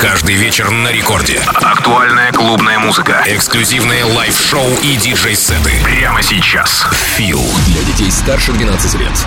Каждый вечер на рекорде. Актуальная клубная музыка. Эксклюзивные лайв-шоу и диджей-сеты. Прямо сейчас. Фил. Для детей старше 12 лет.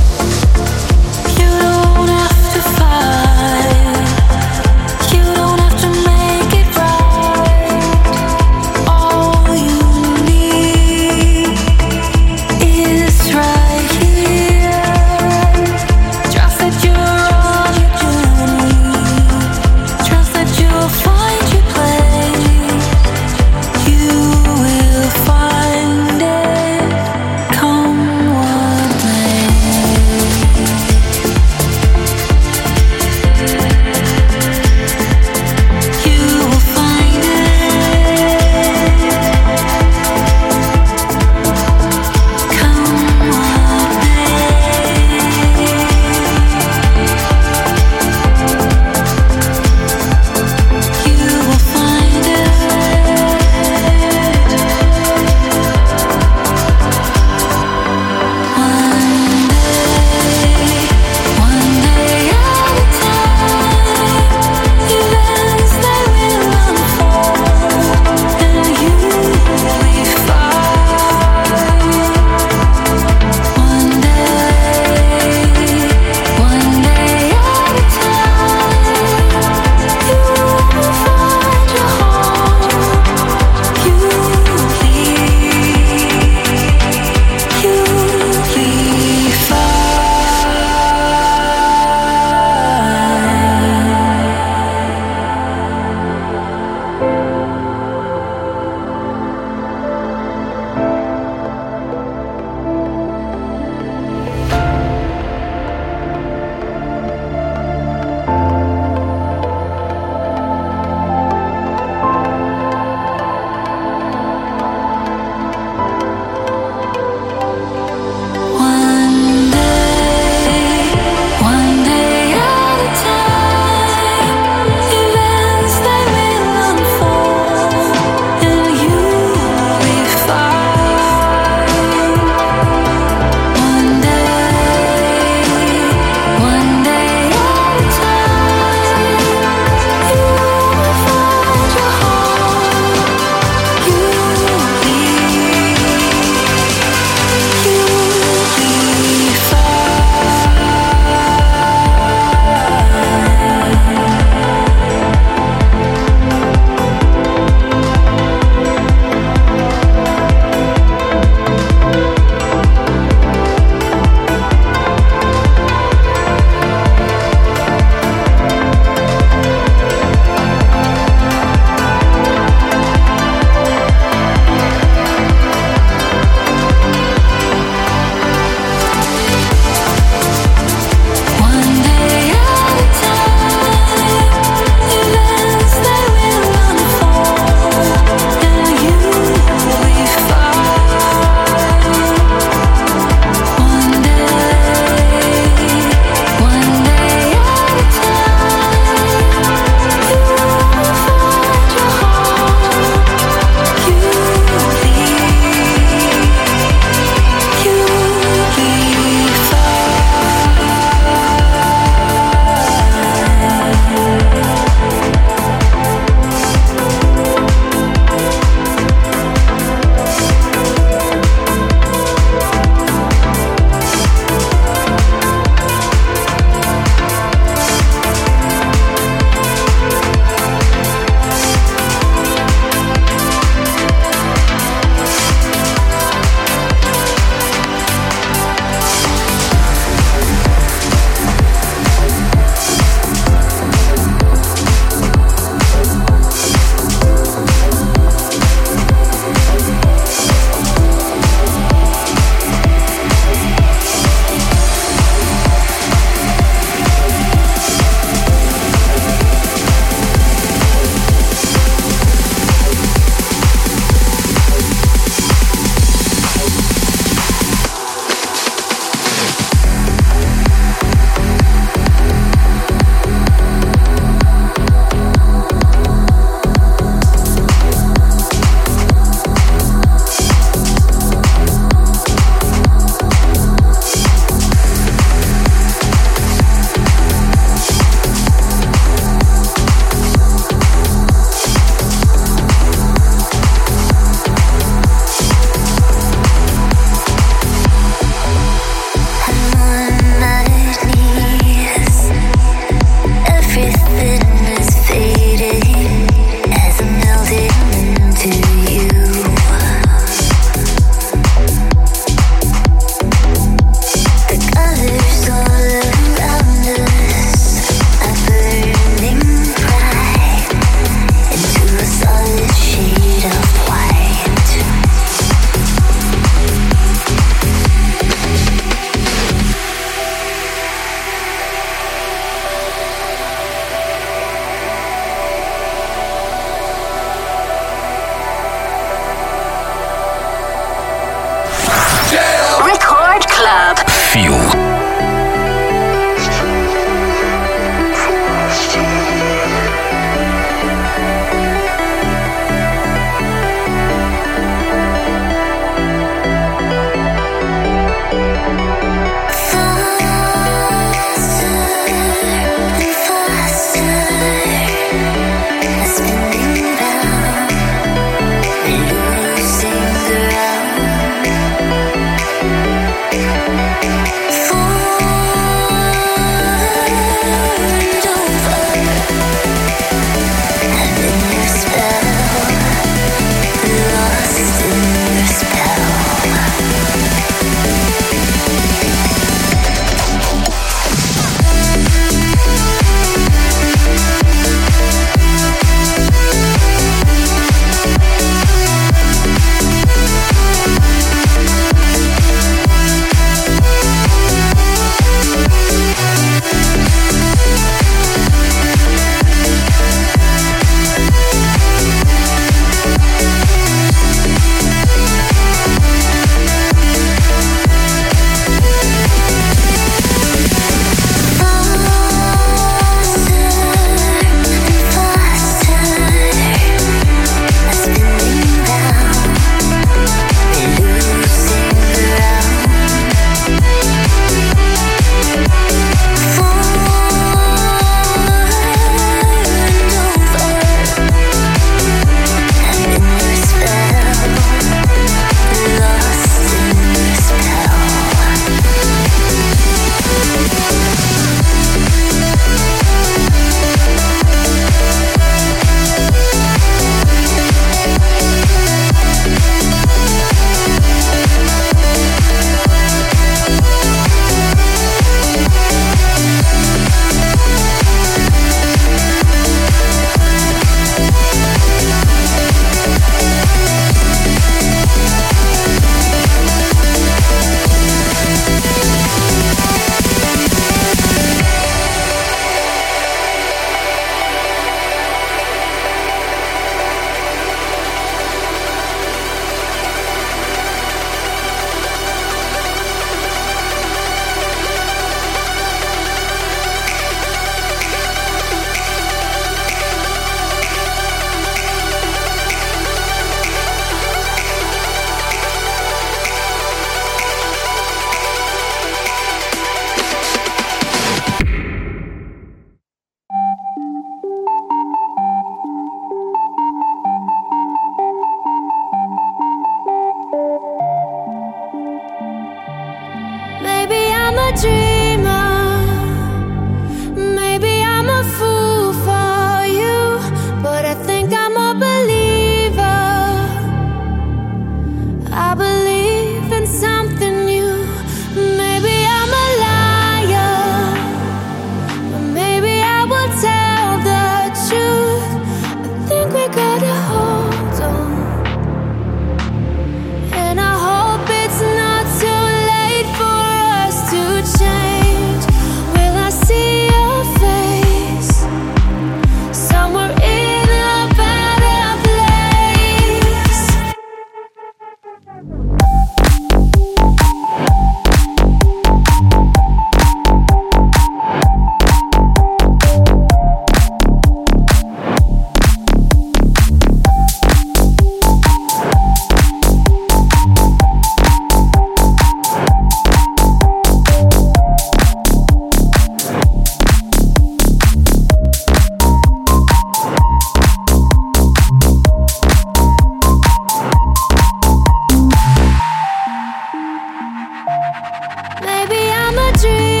Change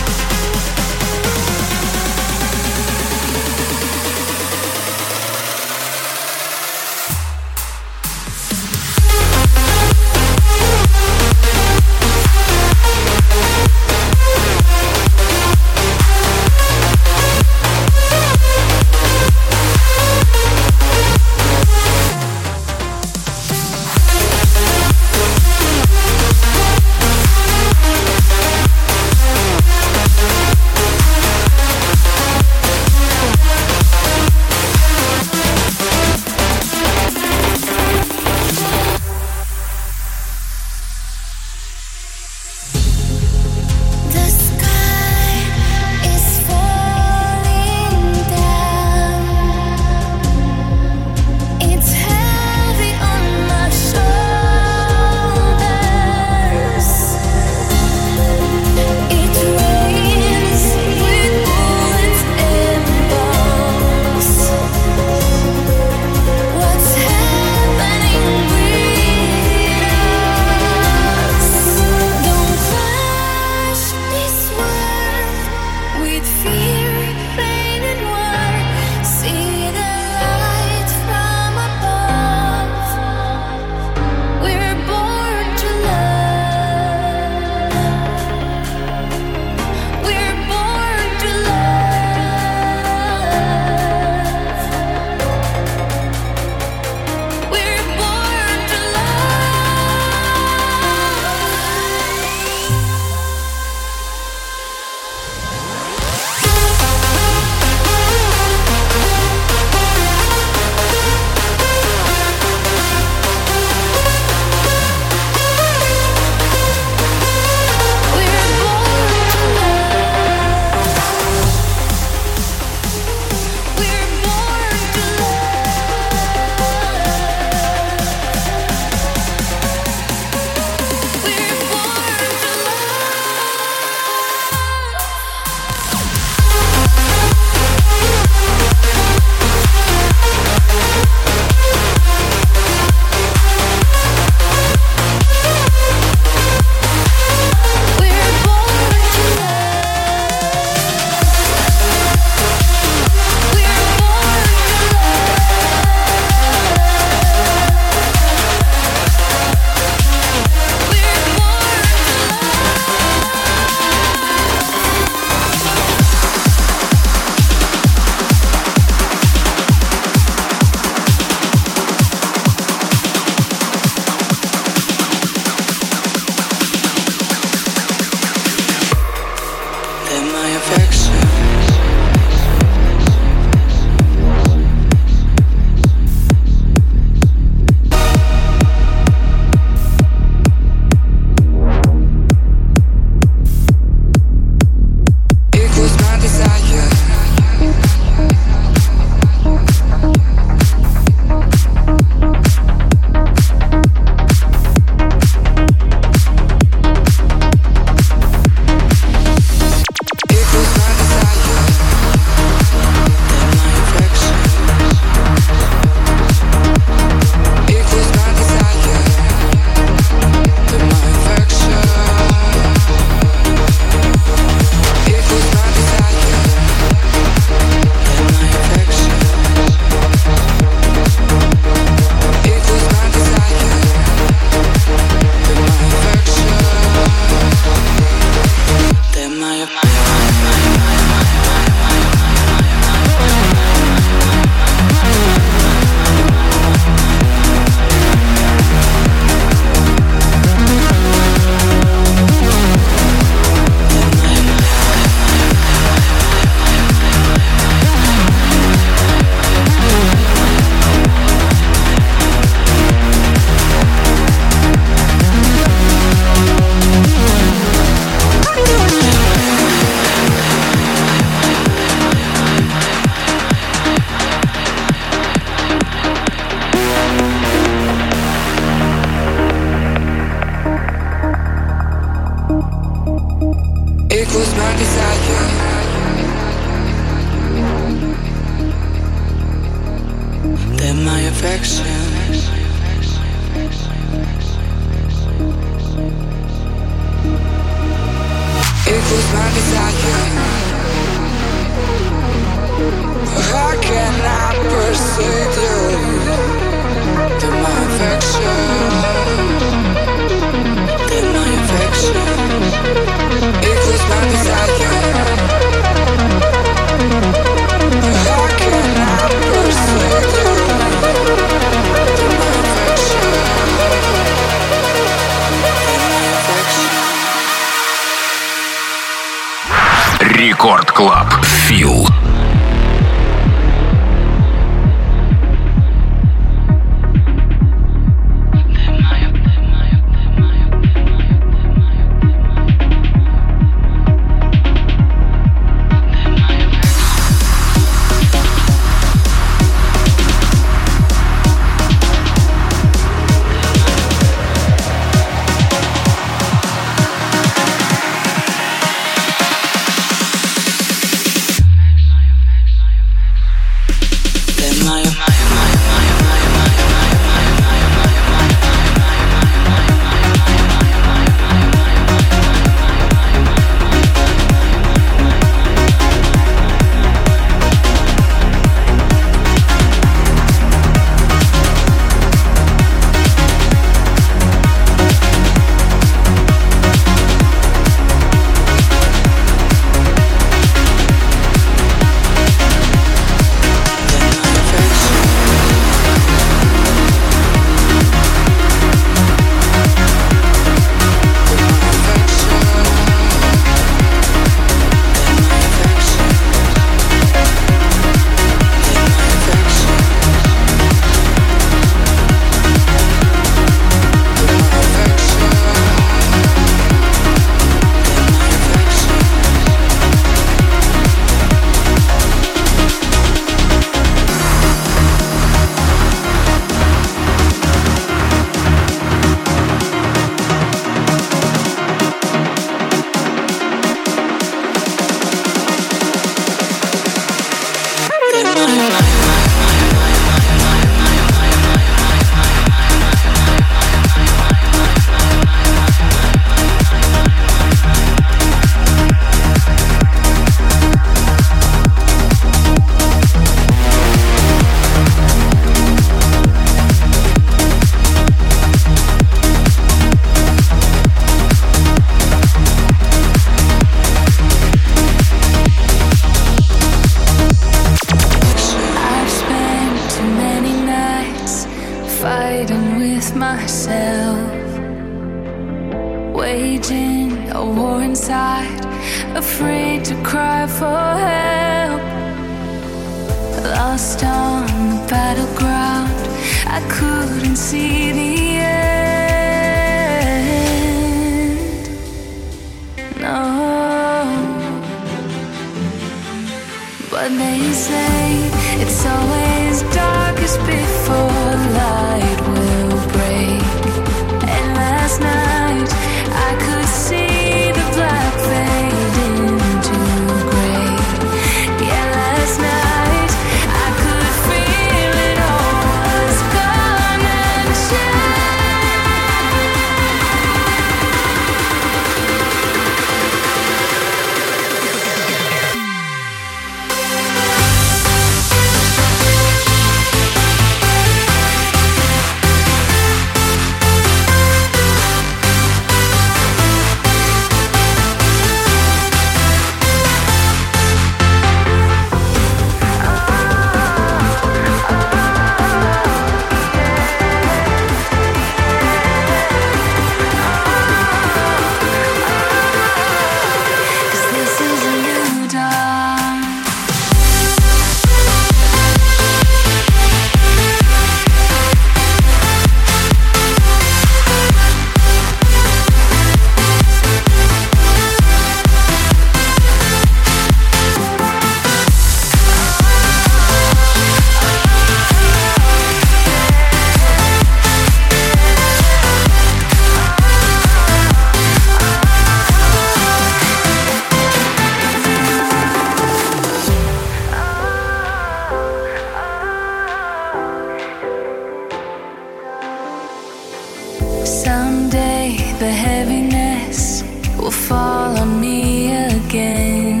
fall on me again.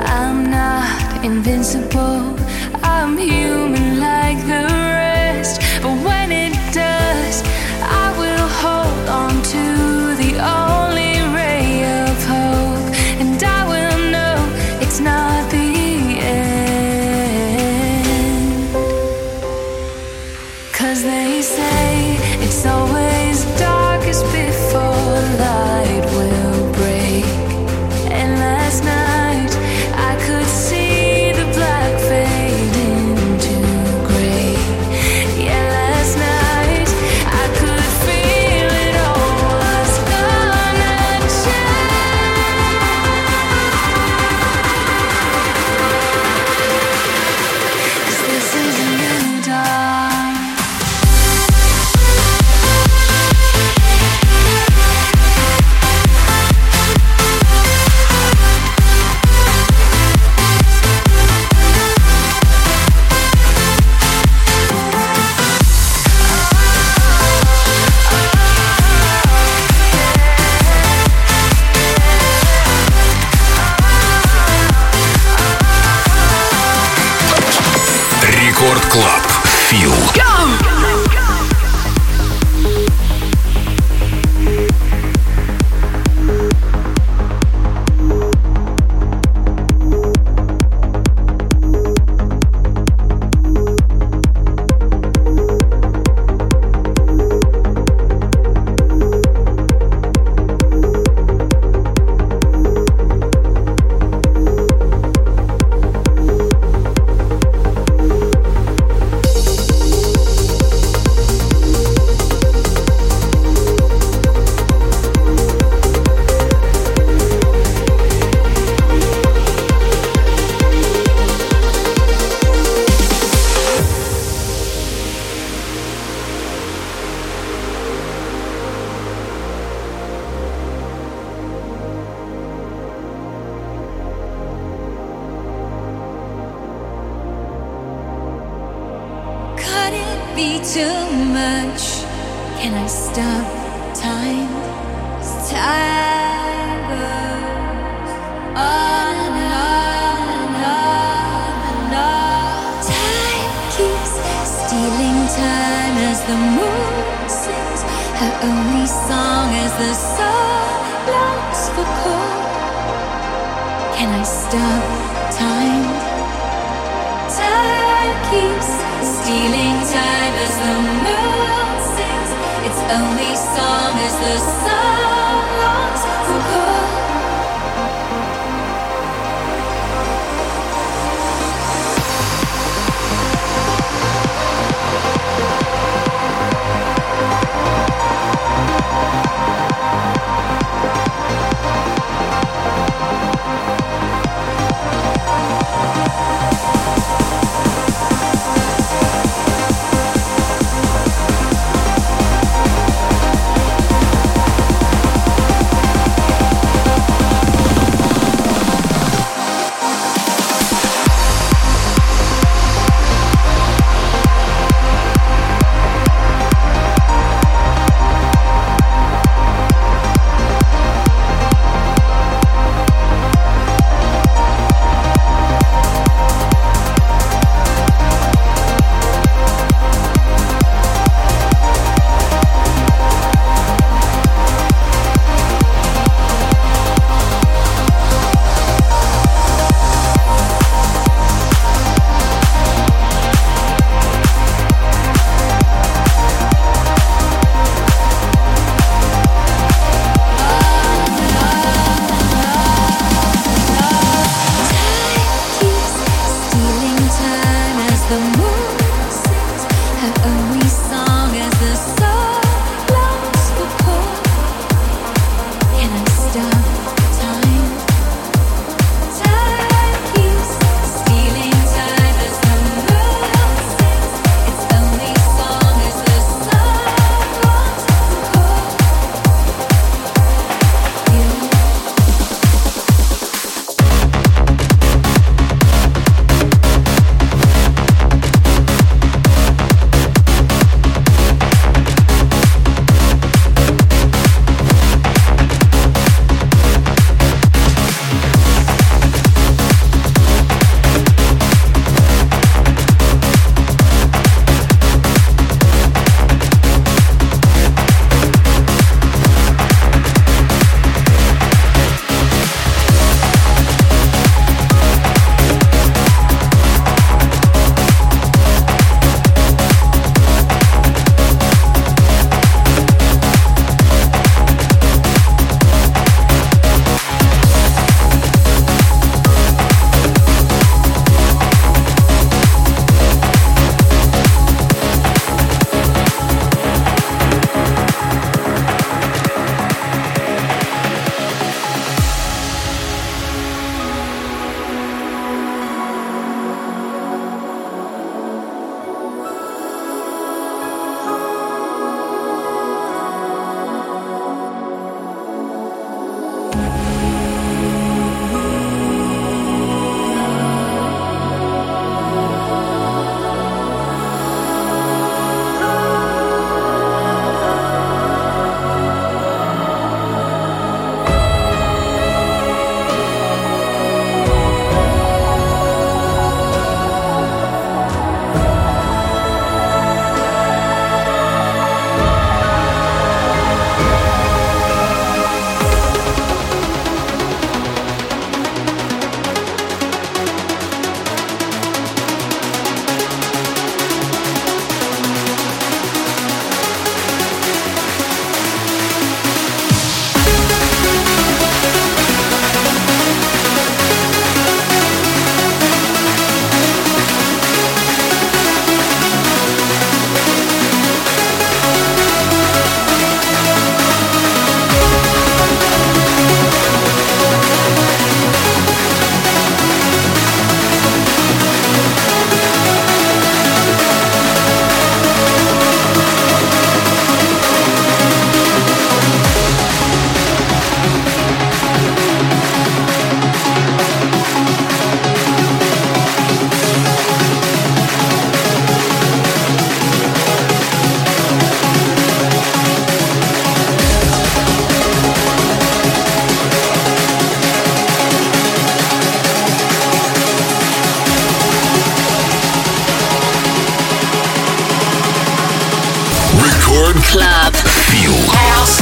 I'm not invincible, I'm human.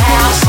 House,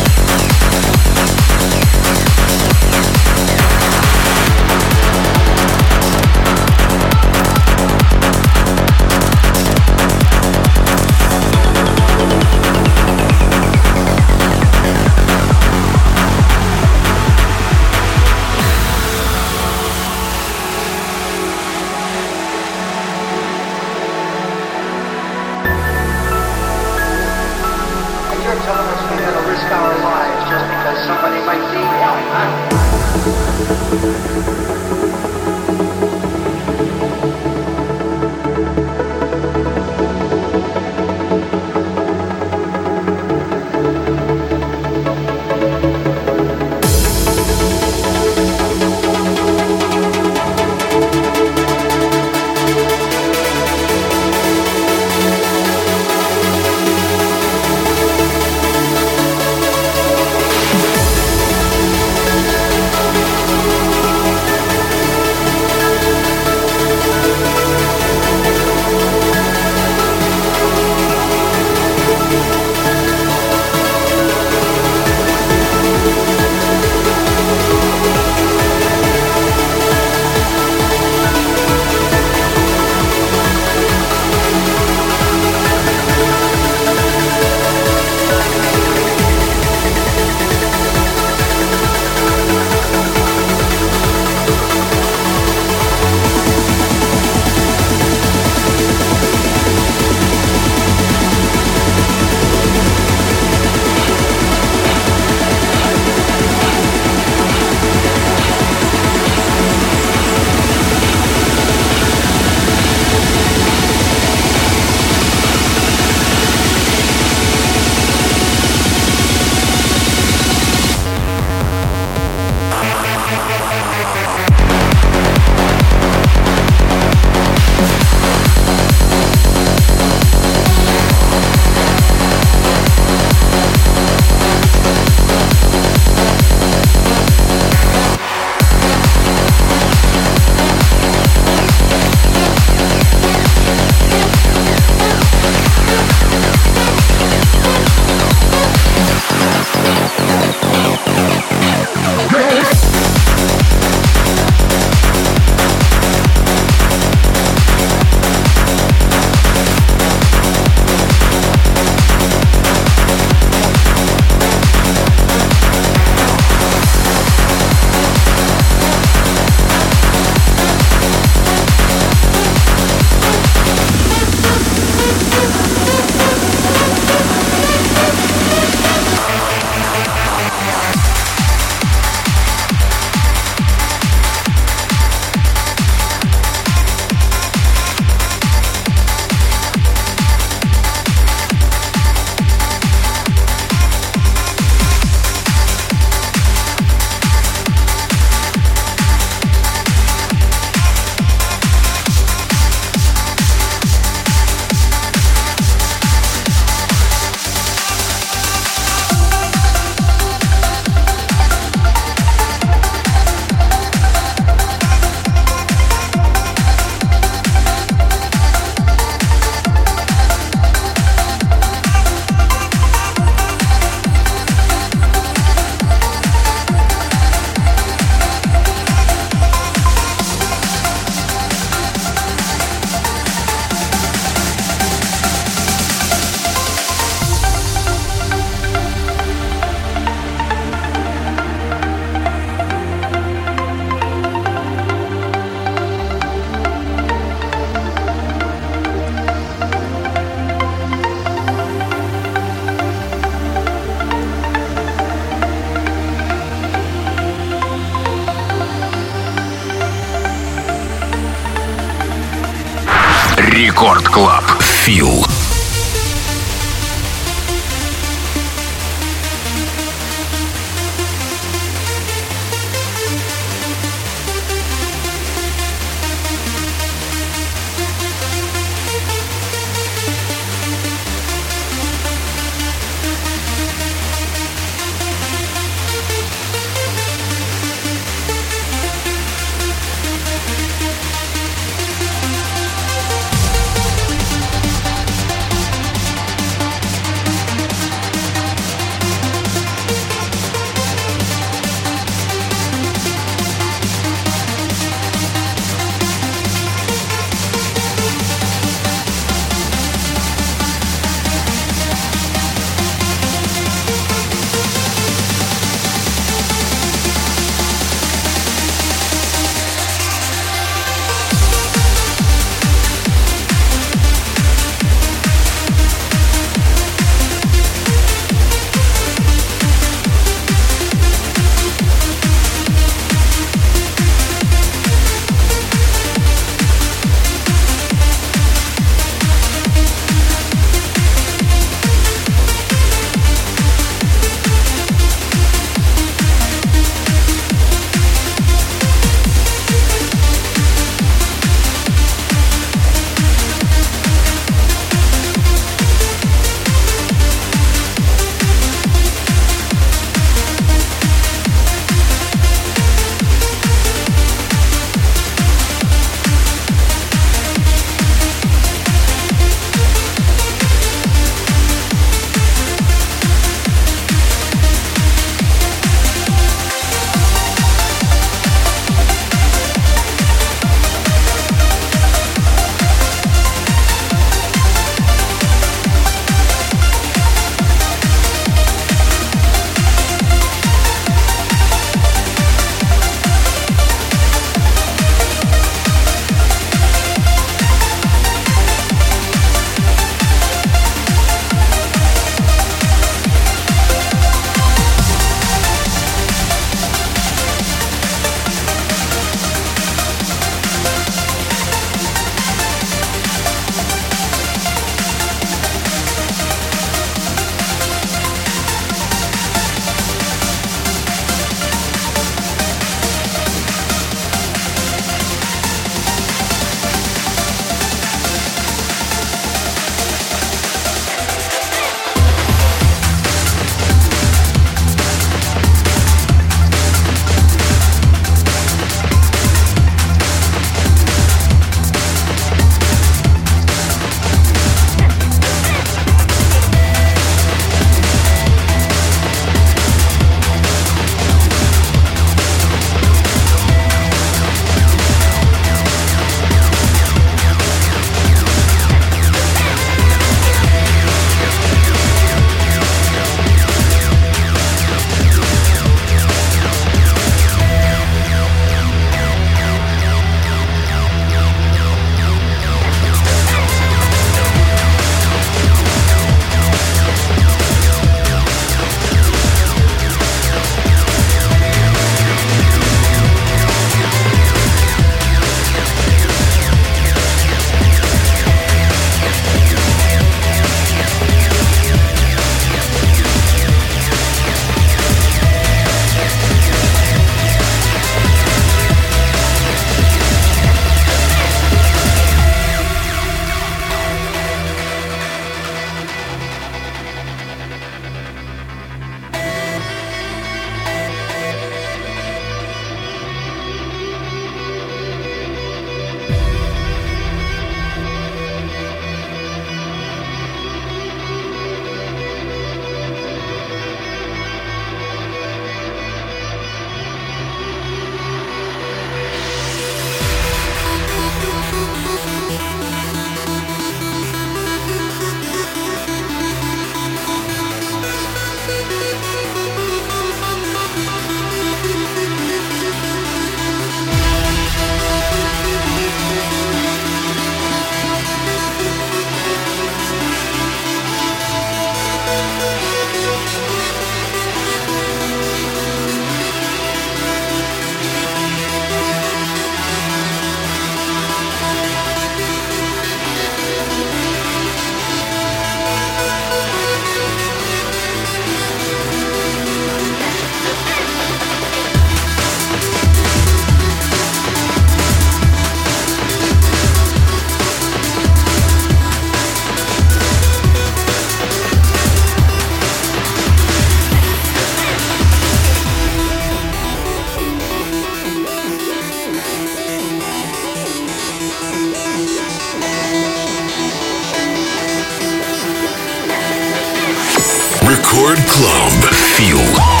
Record Club. Feel.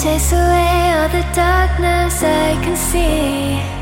Chase away all the darkness I can see.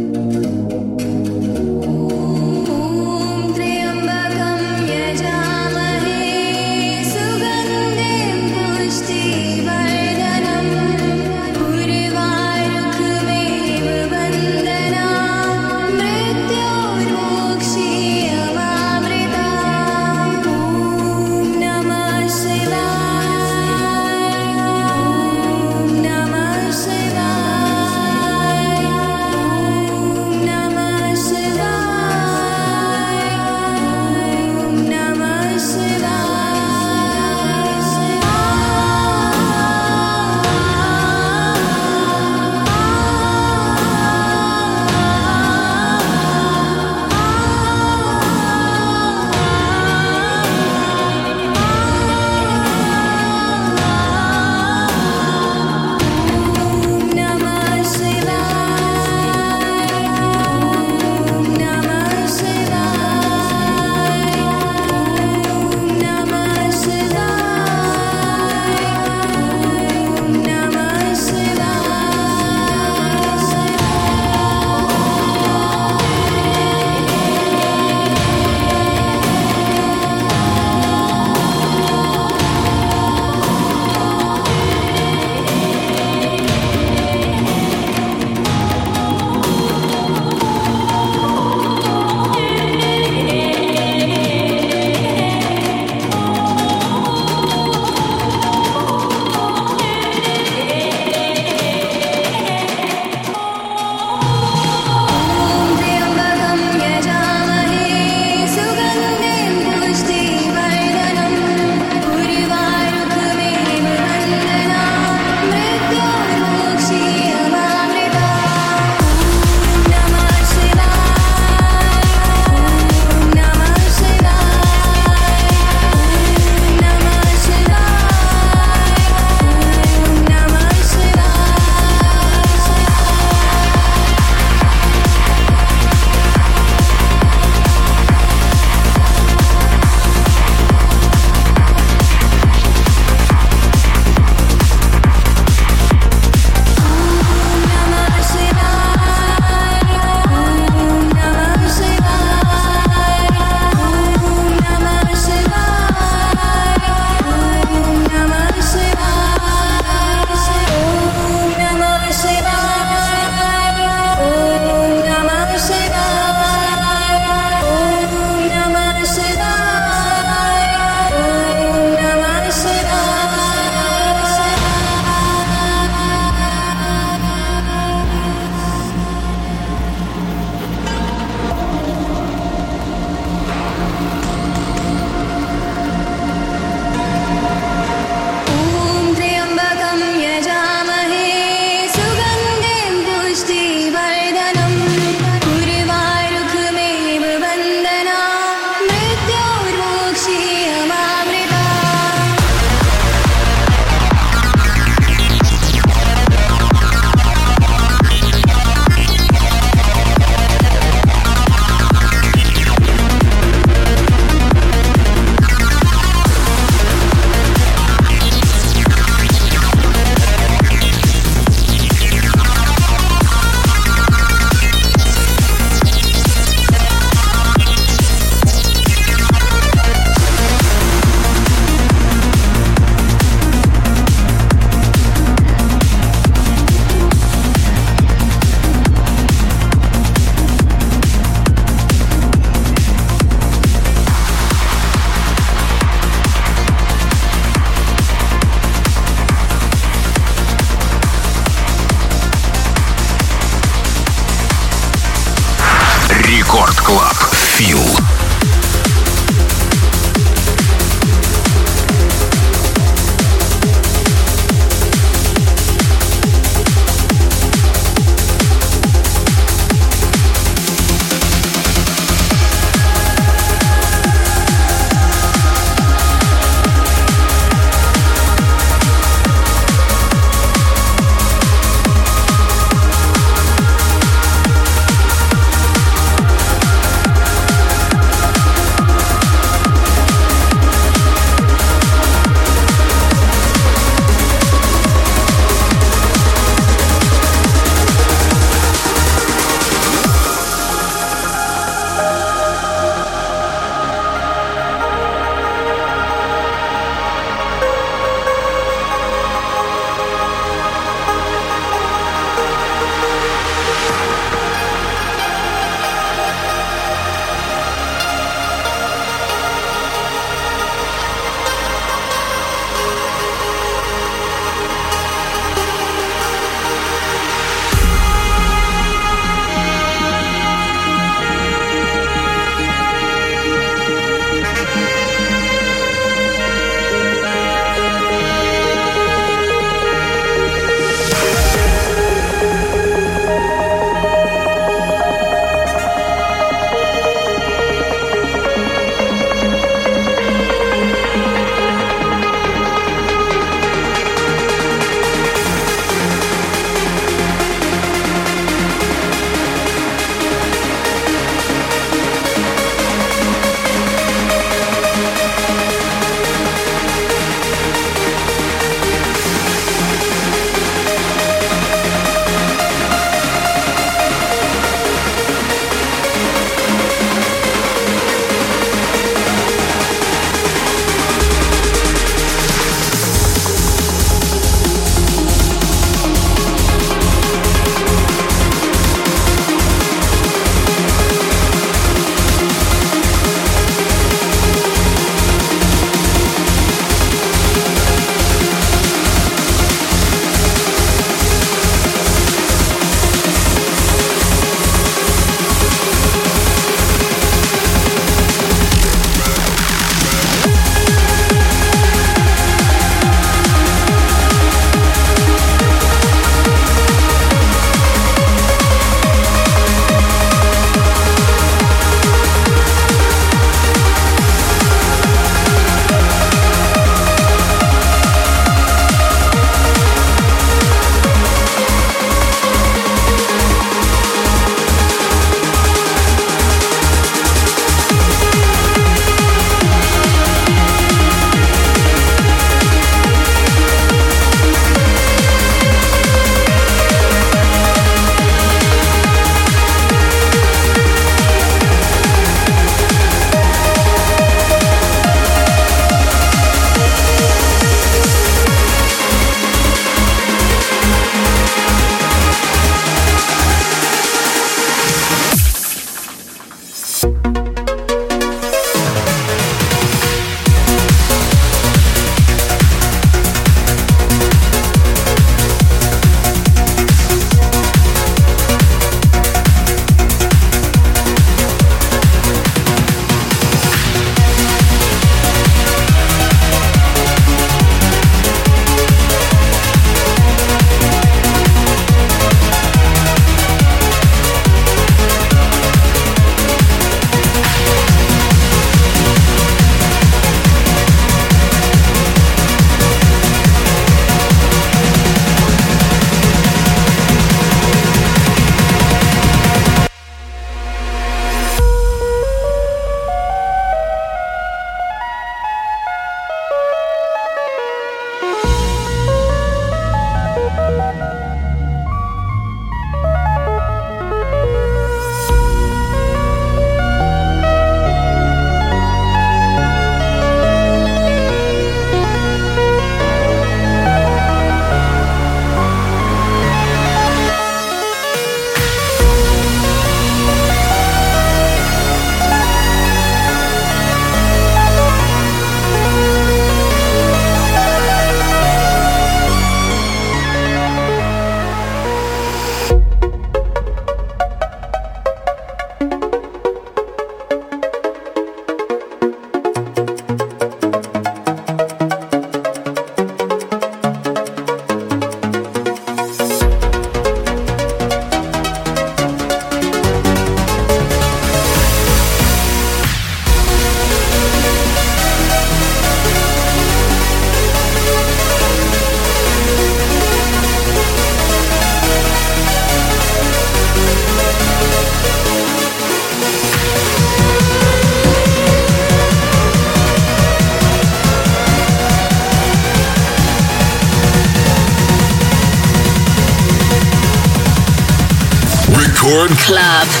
Club.